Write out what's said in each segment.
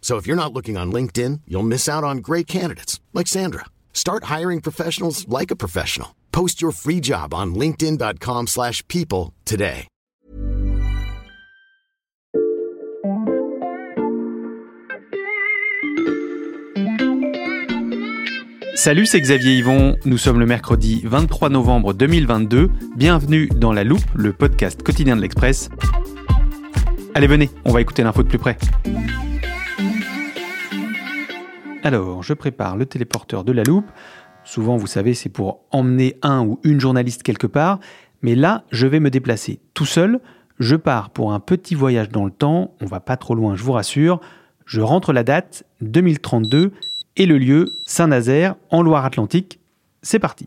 So if you're not looking on LinkedIn, you'll miss out on great candidates like Sandra. Start hiring professionals like a professional. Post your free job on linkedin.com/people today. Salut, c'est Xavier Yvon. Nous sommes le mercredi 23 novembre 2022. Bienvenue dans La Loupe, le podcast quotidien de l'Express. Allez, venez, on va écouter l'info de plus près. Alors, je prépare le téléporteur de La Loupe. Souvent, vous savez, c'est pour emmener un ou une journaliste quelque part. Mais là, je vais me déplacer tout seul. Je pars pour un petit voyage dans le temps. On va pas trop loin, je vous rassure. Je rentre la date 2032 et le lieu Saint-Nazaire en Loire-Atlantique. C'est parti.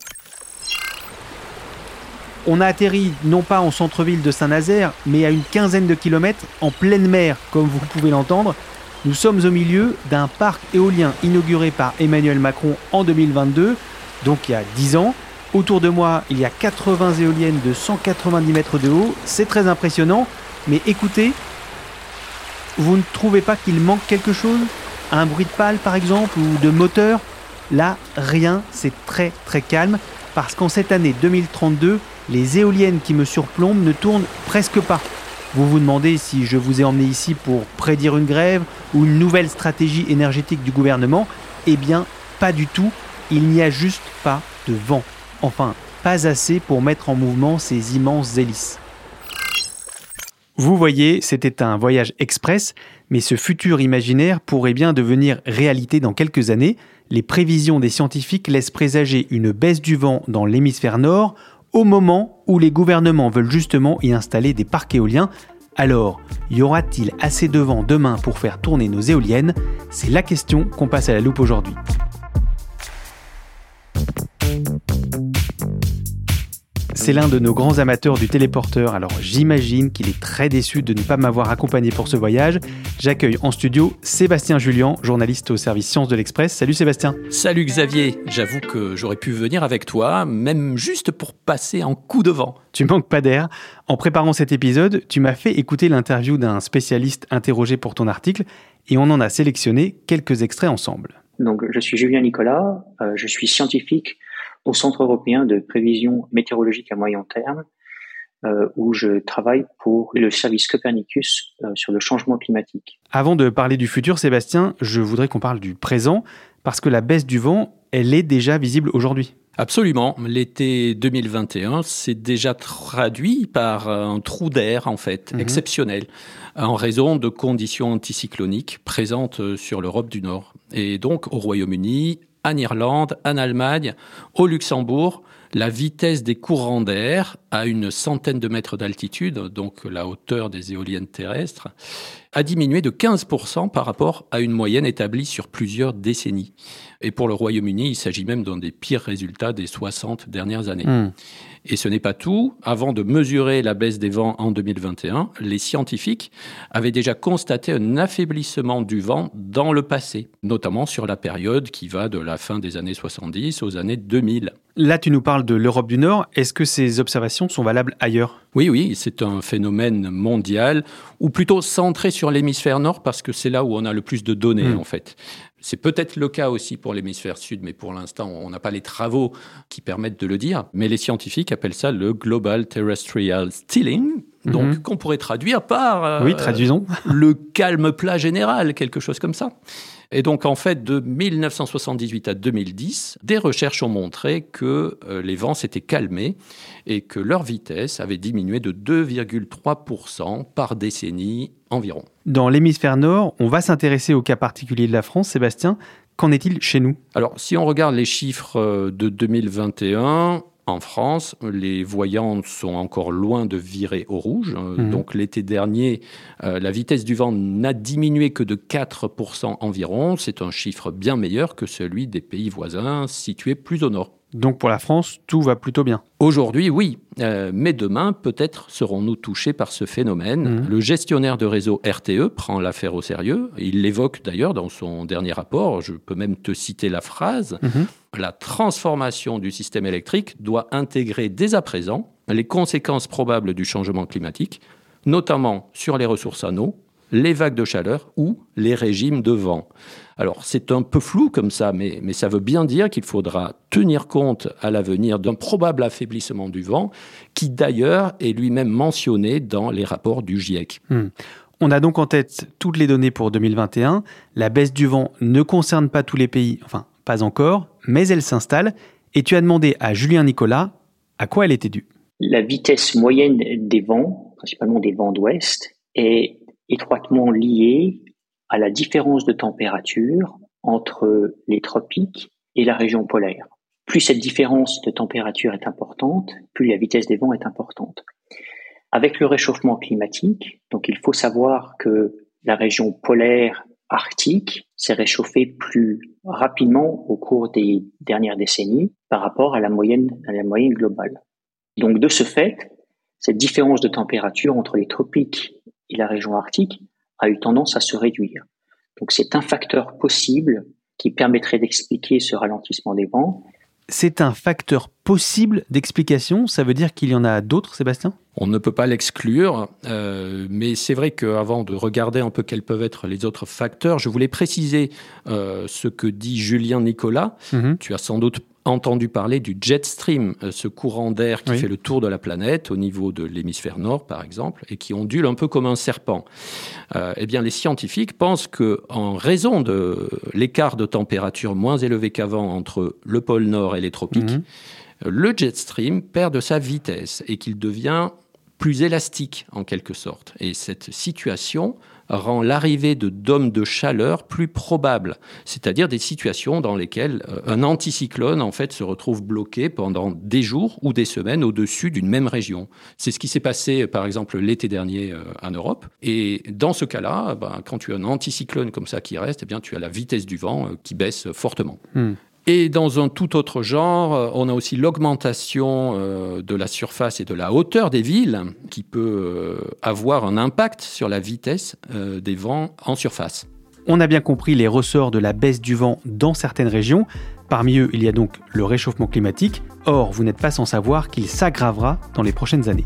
On a atterri non pas en centre-ville de Saint-Nazaire, mais à une quinzaine de kilomètres en pleine mer, comme vous pouvez l'entendre. Nous sommes au milieu d'un parc éolien inauguré par Emmanuel Macron en 2022, donc il y a 10 ans. Autour de moi, il y a 80 éoliennes de 190 mètres de haut. C'est très impressionnant, mais écoutez, vous ne trouvez pas qu'il manque quelque chose? Un bruit de pale par exemple ou de moteur? Là, rien, c'est très très calme parce qu'en cette année 2032, les éoliennes qui me surplombent ne tournent presque pas. Vous vous demandez si je vous ai emmené ici pour prédire une grève ou une nouvelle stratégie énergétique du gouvernement Eh bien, pas du tout. Il n'y a juste pas de vent. Enfin, pas assez pour mettre en mouvement ces immenses hélices. Vous voyez, c'était un voyage express, mais ce futur imaginaire pourrait bien devenir réalité dans quelques années. Les prévisions des scientifiques laissent présager une baisse du vent dans l'hémisphère nord au moment où les gouvernements veulent justement y installer des parcs éoliens. Alors, y aura-t-il assez de vent demain pour faire tourner nos éoliennes? C'est la question qu'on passe à la loupe aujourd'hui. C'est l'un de nos grands amateurs du téléporteur, alors j'imagine qu'il est très déçu de ne pas m'avoir accompagné pour ce voyage. J'accueille en studio Sébastien Julien, journaliste au service Sciences de l'Express. Salut Sébastien. Salut Xavier, j'avoue que j'aurais pu venir avec toi, même juste pour passer en coup de vent. Tu manques pas d'air. En préparant cet épisode, tu m'as fait écouter l'interview d'un spécialiste interrogé pour ton article et on en a sélectionné quelques extraits ensemble. Donc, je suis Julien Nicolas, euh, je suis scientifique au Centre européen de prévision météorologique à moyen terme, euh, où je travaille pour le service Copernicus euh, sur le changement climatique. Avant de parler du futur, Sébastien, je voudrais qu'on parle du présent, parce que la baisse du vent, elle est déjà visible aujourd'hui. Absolument. L'été 2021 s'est déjà traduit par un trou d'air, en fait, Mhm. exceptionnel, en raison de conditions anticycloniques présentes sur l'Europe du Nord. Et donc, au Royaume-Uni, en Irlande, en Allemagne, au Luxembourg, la vitesse des courants d'air à une centaine de mètres d'altitude, donc la hauteur des éoliennes terrestres, a diminué de 15% par rapport à une moyenne établie sur plusieurs décennies. Et pour le Royaume-Uni, il s'agit même d'un des pires résultats des 60 dernières années. Hmm. Et ce n'est pas tout. Avant de mesurer la baisse des vents en 2021, les scientifiques avaient déjà constaté un affaiblissement du vent dans le passé, notamment sur la période qui va de la fin des années 70 aux années 2000. Là, tu nous parles de l'Europe du Nord. Est-ce que ces observations sont valables ailleurs? Oui, oui, c'est un phénomène mondial, ou plutôt centré sur l'hémisphère nord, parce que c'est là où on a le plus de données, Mm. en fait. C'est peut-être le cas aussi pour l'hémisphère sud, mais pour l'instant, on n'a pas les travaux qui permettent de le dire. Mais les scientifiques appellent ça le Global Terrestrial Stealing, donc Mhm. qu'on pourrait traduire par euh, Oui, traduisons. le calme plat général, quelque chose comme ça. Et donc, en fait, de 1978 à 2010, des recherches ont montré que euh, les vents s'étaient calmés et que leur vitesse avait diminué de 2,3% par décennie environ. Dans l'hémisphère nord, on va s'intéresser au cas particulier de la France. Sébastien, qu'en est-il chez nous? Alors, si on regarde les chiffres euh, de 2021, en France, les voyants sont encore loin de virer au rouge. Euh, Mhm. Donc l'été dernier, euh, la vitesse du vent n'a diminué que de 4% environ. C'est un chiffre bien meilleur que celui des pays voisins situés plus au nord. Donc pour la France, tout va plutôt bien. Aujourd'hui, oui, Euh, mais demain, peut-être serons-nous touchés par ce phénomène. Mhm. Le gestionnaire de réseau RTE prend l'affaire au sérieux. Il l'évoque d'ailleurs dans son dernier rapport. Je peux même te citer la phrase. Mhm. La transformation du système électrique doit intégrer dès à présent les conséquences probables du changement climatique, notamment sur les ressources en eau, les vagues de chaleur ou les régimes de vent. Alors c'est un peu flou comme ça, mais, mais ça veut bien dire qu'il faudra tenir compte à l'avenir d'un probable affaiblissement du vent, qui d'ailleurs est lui-même mentionné dans les rapports du GIEC. On a donc en tête toutes les données pour 2021. La baisse du vent ne concerne pas tous les pays, enfin pas encore, mais elle s'installe. Et tu as demandé à Julien Nicolas à quoi elle était due. La vitesse moyenne des vents, principalement des vents d'ouest, est étroitement liée à la différence de température entre les tropiques et la région polaire. Plus cette différence de température est importante, plus la vitesse des vents est importante. Avec le réchauffement climatique, il faut savoir que la région polaire arctique s'est réchauffée plus rapidement au cours des dernières décennies par rapport à la moyenne, à la moyenne globale. Donc de ce fait, cette différence de température entre les tropiques et la région arctique a eu tendance à se réduire. Donc c'est un facteur possible qui permettrait d'expliquer ce ralentissement des vents. C'est un facteur possible d'explication? Ça veut dire qu'il y en a d'autres, Sébastien? On ne peut pas l'exclure, euh, mais c'est vrai qu'avant de regarder un peu quels peuvent être les autres facteurs, je voulais préciser euh, ce que dit Julien Nicolas. Mhm. Tu as sans doute entendu parler du jet stream, euh, ce courant d'air qui Oui. fait le tour de la planète au niveau de l'hémisphère nord, par exemple, et qui ondule un peu comme un serpent. Euh, eh bien, les scientifiques pensent que, en raison de l'écart de température moins élevé qu'avant entre le pôle nord et les tropiques, Mhm. le jet stream perd de sa vitesse et qu'il devient plus élastique en quelque sorte. Et cette situation rend l'arrivée de dômes de chaleur plus probable, c'est-à-dire des situations dans lesquelles euh, un anticyclone en fait se retrouve bloqué pendant des jours ou des semaines au-dessus d'une même région. C'est ce qui s'est passé par exemple l'été dernier euh, en Europe. Et dans ce cas-là, ben, quand tu as un anticyclone comme ça qui reste, eh bien tu as la vitesse du vent euh, qui baisse fortement. Hmm. Et dans un tout autre genre, euh, on a aussi l'augmentation euh, de la surface et de la hauteur des villes qui peut euh, avoir un impact sur la vitesse des vents en surface. On a bien compris les ressorts de la baisse du vent dans certaines régions. Parmi eux, il y a donc le réchauffement climatique. Or, vous n'êtes pas sans savoir qu'il s'aggravera dans les prochaines années.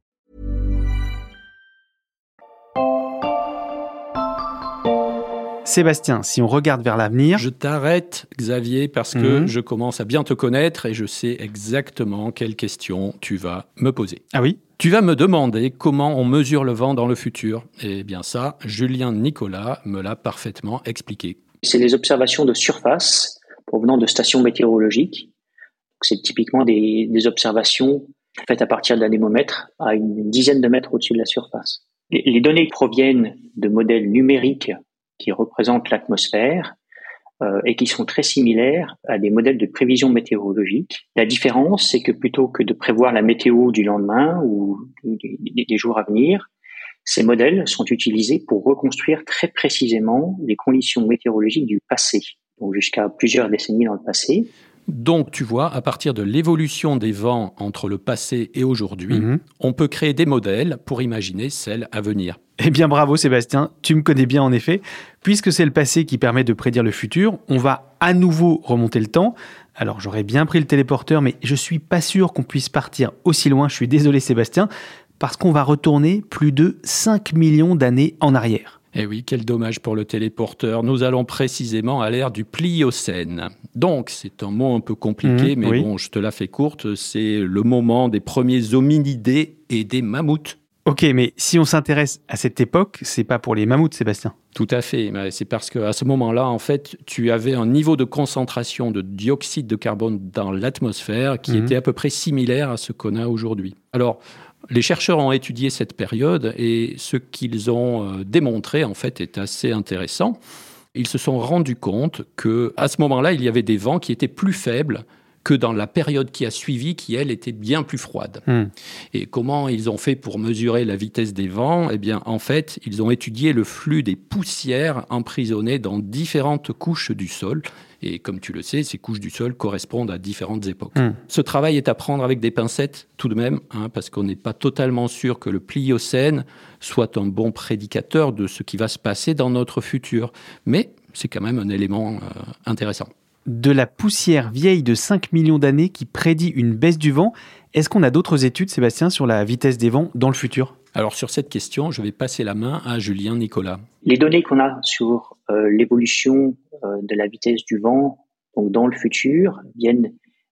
Sébastien, si on regarde vers l'avenir, Je t'arrête, Xavier, parce que Mhm. je commence à bien te connaître et je sais exactement quelles questions tu vas me poser. ah oui, Tu vas me demander comment on mesure le vent dans le futur. Eh bien ça, Julien Nicolas me l'a parfaitement expliqué. C'est les observations de surface provenant de stations météorologiques. C'est typiquement des, des observations faites à partir d'un anémomètre à une dizaine de mètres au-dessus de la surface. Les, les données proviennent de modèles numériques qui représentent l'atmosphère euh, et qui sont très similaires à des modèles de prévision météorologique. La différence, c'est que plutôt que de prévoir la météo du lendemain ou des, des- jours à venir, ces modèles sont utilisés pour reconstruire très précisément les conditions météorologiques du passé, donc jusqu'à plusieurs décennies dans le passé. Donc, tu vois, à partir de l'évolution des vents entre le passé et aujourd'hui, Mhm. on peut créer des modèles pour imaginer celles à venir. Eh bien bravo Sébastien, tu me connais bien en effet. Puisque c'est le passé qui permet de prédire le futur, on va à nouveau remonter le temps. Alors j'aurais bien pris le téléporteur, mais je suis pas sûr qu'on puisse partir aussi loin, je suis désolé Sébastien, parce qu'on va retourner plus de 5 millions d'années en arrière. Eh oui, quel dommage pour le téléporteur. Nous allons précisément à l'ère du Pliocène. Donc, c'est un mot un peu compliqué, Mhm, mais oui. bon, je te la fais courte. C'est le moment des premiers hominidés et des mammouths. Ok, mais si on s'intéresse à cette époque, c'est pas pour les mammouths Sébastien. Tout à fait. C'est parce qu'à ce moment-là, en fait, tu avais un niveau de concentration de dioxyde de carbone dans l'atmosphère qui Mhm. était à peu près similaire à ce qu'on a aujourd'hui. Alors, les chercheurs ont étudié cette période et ce qu'ils ont euh, démontré, en fait, est assez intéressant. Ils se sont rendus compte que à ce moment-là, il y avait des vents qui étaient plus faibles que dans la période qui a suivi, qui elle était bien plus froide. Hmm. Et comment ils ont fait pour mesurer la vitesse des vents? Eh bien, en fait, ils ont étudié le flux des poussières emprisonnées dans différentes couches du sol. Et comme tu le sais, ces couches du sol correspondent à différentes époques. Hmm. Ce travail est à prendre avec des pincettes, tout de même, hein, parce qu'on n'est pas totalement sûr que le Pliocène soit un bon prédicateur de ce qui va se passer dans notre futur. Mais c'est quand même un élément euh, intéressant. De la poussière vieille de 5 millions d'années qui prédit une baisse du vent, est-ce qu'on a d'autres études Sébastien sur la vitesse des vents dans le futur? Alors sur cette question, je vais passer la main à Julien Nicolas. Les données qu'on a sur euh, l'évolution euh, de la vitesse du vent donc dans le futur viennent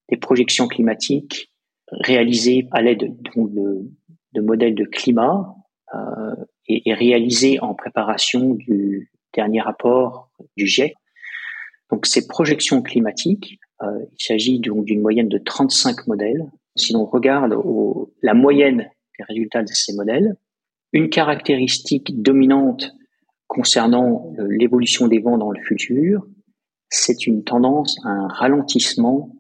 des projections climatiques réalisées à l'aide de modèles de climat euh, et, et réalisées en préparation du dernier rapport du GIEC. Donc ces projections climatiques, euh, il s'agit donc d'une moyenne de 35 modèles. Si l'on regarde au- la moyenne des résultats de ces modèles, une caractéristique dominante concernant euh, l'évolution des vents dans le futur, c'est une tendance à un ralentissement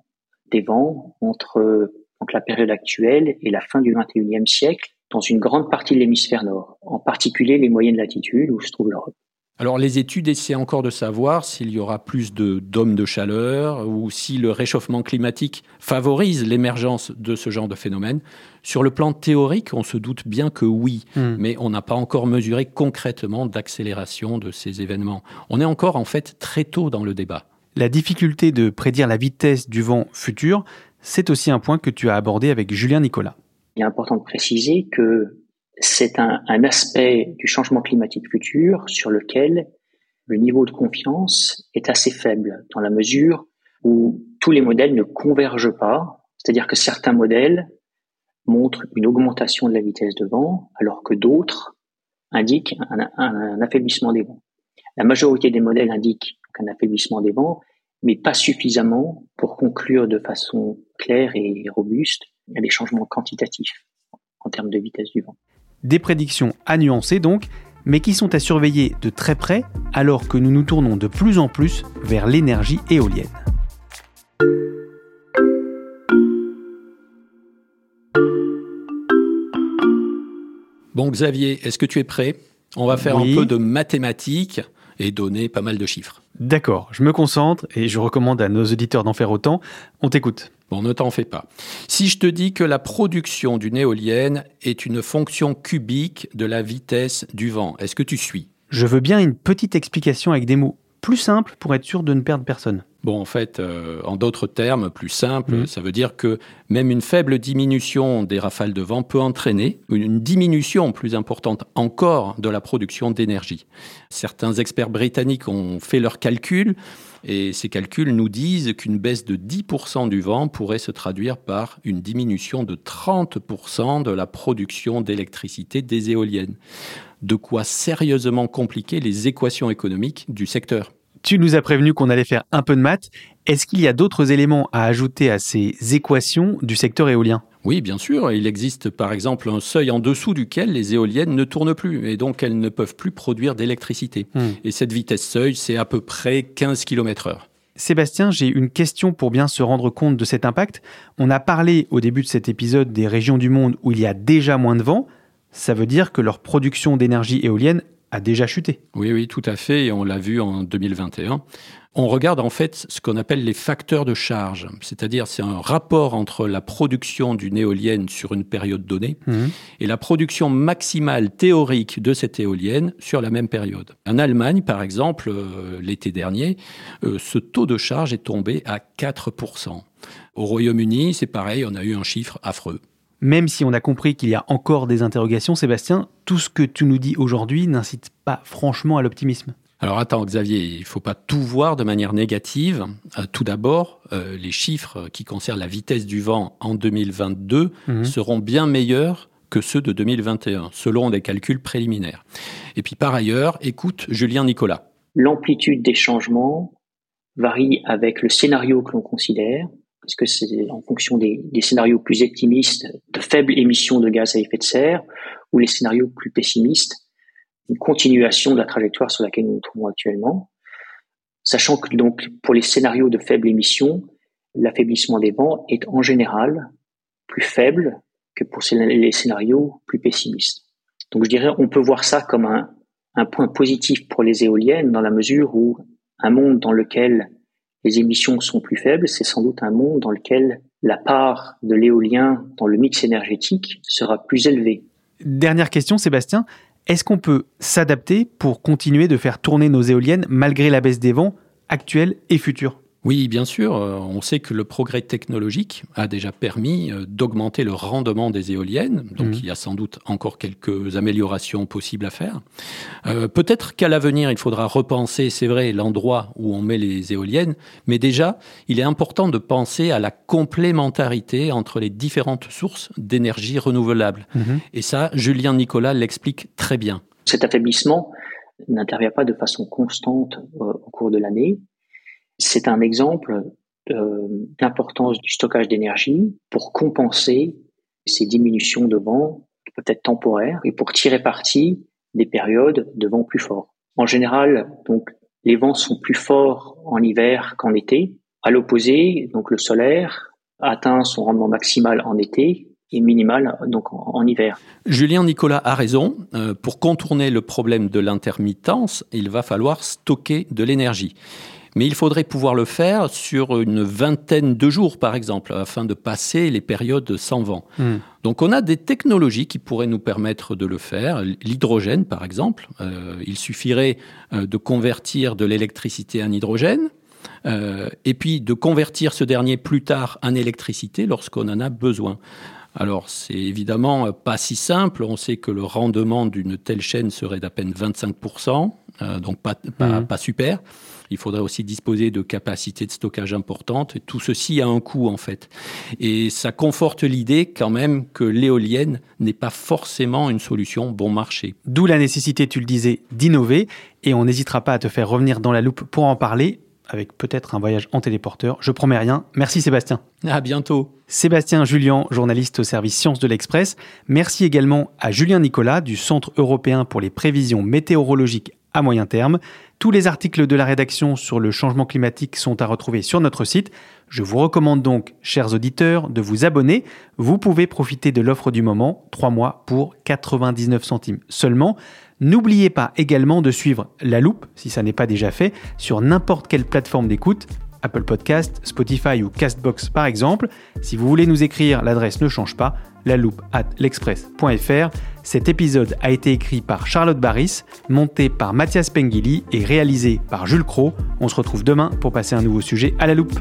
des vents entre euh, la période actuelle et la fin du 21e siècle dans une grande partie de l'hémisphère nord, en particulier les moyennes latitudes où se trouve l'Europe. Alors les études essaient encore de savoir s'il y aura plus de dômes de chaleur ou si le réchauffement climatique favorise l'émergence de ce genre de phénomène. Sur le plan théorique, on se doute bien que oui, Hmm. mais on n'a pas encore mesuré concrètement d'accélération de ces événements. On est encore en fait très tôt dans le débat. La difficulté de prédire la vitesse du vent futur, c'est aussi un point que tu as abordé avec Julien Nicolas. Il est important de préciser que c'est un, aspect du changement climatique futur sur lequel le niveau de confiance est assez faible, dans la mesure où tous les modèles ne convergent pas, c'est-à-dire que certains modèles montrent une augmentation de la vitesse de vent, alors que d'autres indiquent un affaiblissement des vents. La majorité des modèles indiquent un affaiblissement des vents, mais pas suffisamment pour conclure de façon claire et robuste à des changements quantitatifs en termes de vitesse du vent. Des prédictions à nuancer donc, mais qui sont à surveiller de très près alors que nous nous tournons de plus en plus vers l'énergie éolienne. Bon Xavier, est-ce que tu es prêt? On va faire Oui. un peu de mathématiques et donner pas mal de chiffres. D'accord, je me concentre et je recommande à nos auditeurs d'en faire autant. On t'écoute. Bon, ne t'en fais pas. Si je te dis que la production d'une éolienne est une fonction cubique de la vitesse du vent, est-ce que tu suis? Je veux bien une petite explication avec des mots plus simples pour être sûr de ne perdre personne. Bon, en fait, euh, en d'autres termes, plus simples, Mhm. ça veut dire que même une faible diminution des rafales de vent peut entraîner une diminution plus importante encore de la production d'énergie. Certains experts britanniques ont fait leurs calculs et ces calculs nous disent qu'une baisse de 10% du vent pourrait se traduire par une diminution de 30% de la production d'électricité des éoliennes. De quoi sérieusement compliquer les équations économiques du secteur. Tu nous as prévenu qu'on allait faire un peu de maths. Est-ce qu'il y a d'autres éléments à ajouter à ces équations du secteur éolien? Oui, bien sûr. Il existe par exemple un seuil en dessous duquel les éoliennes ne tournent plus et donc elles ne peuvent plus produire d'électricité. Hmm. Et cette vitesse seuil, c'est à peu près 15 km heure. Sébastien, j'ai une question pour bien se rendre compte de cet impact. On a parlé au début de cet épisode des régions du monde où il y a déjà moins de vent. Ça veut dire que leur production d'énergie éolienne a déjà chuté. Oui, oui, tout à fait, et on l'a vu en 2021. On regarde en fait ce qu'on appelle les facteurs de charge, c'est-à-dire c'est un rapport entre la production d'une éolienne sur une période donnée Mhm. et la production maximale théorique de cette éolienne sur la même période. En Allemagne, par exemple, euh, l'été dernier, euh, ce taux de charge est tombé à 4%. Au Royaume-Uni, c'est pareil, on a eu un chiffre affreux. Même si on a compris qu'il y a encore des interrogations, Sébastien, tout ce que tu nous dis aujourd'hui n'incite pas franchement à l'optimisme. Alors attends Xavier, il ne faut pas tout voir de manière négative. Euh, tout d'abord, euh, les chiffres qui concernent la vitesse du vent en 2022 Mhm. seront bien meilleurs que ceux de 2021, selon des calculs préliminaires. Et puis par ailleurs, écoute Julien Nicolas. L'amplitude des changements varie avec le scénario que l'on considère, parce que c'est en fonction des, des scénarios plus optimistes de faibles émissions de gaz à effet de serre ou les scénarios plus pessimistes, une continuation de la trajectoire sur laquelle nous nous trouvons actuellement. Sachant que donc pour les scénarios de faibles émissions, l'affaiblissement des vents est en général plus faible que pour les scénarios plus pessimistes. Donc je dirais on peut voir ça comme un, un point positif pour les éoliennes dans la mesure où un monde dans lequel les émissions sont plus faibles, c'est sans doute un monde dans lequel la part de l'éolien dans le mix énergétique sera plus élevée. Dernière question, Sébastien. Est-ce qu'on peut s'adapter pour continuer de faire tourner nos éoliennes malgré la baisse des vents actuels et futurs Oui, bien sûr, euh, on sait que le progrès technologique a déjà permis euh, d'augmenter le rendement des éoliennes, donc Mhm. il y a sans doute encore quelques améliorations possibles à faire. Euh, Peut-être qu'à l'avenir, il faudra repenser, c'est vrai, l'endroit où on met les éoliennes, mais déjà, il est important de penser à la complémentarité entre les différentes sources d'énergie renouvelable. Et ça, Julien Nicolas l'explique très bien. Cet affaiblissement n'intervient pas de façon constante euh, au cours de l'année. C'est un exemple euh, d'importance du stockage d'énergie pour compenser ces diminutions de vent qui peuvent être temporaires et pour tirer parti des périodes de vent plus forts. En général, donc, les vents sont plus forts en hiver qu'en été. À l'opposé, donc le solaire atteint son rendement maximal en été et minimal donc en, en hiver. Julien Nicolas a raison. Euh, pour contourner le problème de l'intermittence, il va falloir stocker de l'énergie. Mais il faudrait pouvoir le faire sur une vingtaine de jours, par exemple, afin de passer les périodes sans vent. Mhm. Donc on a des technologies qui pourraient nous permettre de le faire. L'hydrogène, par exemple. Euh, il suffirait euh, de convertir de l'électricité en hydrogène. euh, et puis de convertir ce dernier plus tard en électricité lorsqu'on en a besoin. Alors, c'est évidemment pas si simple. On sait que le rendement d'une telle chaîne serait d'à peine 25%, euh, donc pas, pas, pas super. Il faudrait aussi disposer de capacités de stockage importantes. Tout ceci a un coût, en fait. Et ça conforte l'idée, quand même, que l'éolienne n'est pas forcément une solution bon marché. D'où la nécessité, tu le disais, d'innover. Et on n'hésitera pas à te faire revenir dans la loupe pour en parler, avec peut-être un voyage en téléporteur. Je promets rien. Merci Sébastien. À bientôt. Sébastien Julien, journaliste au service Sciences de l'Express. Merci également à Julien Nicolas du Centre européen pour les prévisions météorologiques à moyen terme. Tous les articles de la rédaction sur le changement climatique sont à retrouver sur notre site. Je vous recommande donc, chers auditeurs, de vous abonner. Vous pouvez profiter de l'offre du moment, 3 mois pour 99 centimes seulement. N'oubliez pas également de suivre La Loupe, si ça n'est pas déjà fait, sur n'importe quelle plateforme d'écoute. Apple Podcast, Spotify ou Castbox par exemple. Si vous voulez nous écrire, l'adresse ne change pas, la loupe at l'express.fr. Cet épisode a été écrit par Charlotte Barris, monté par Mathias Pengili et réalisé par Jules Cro. On se retrouve demain pour passer un nouveau sujet à la loupe.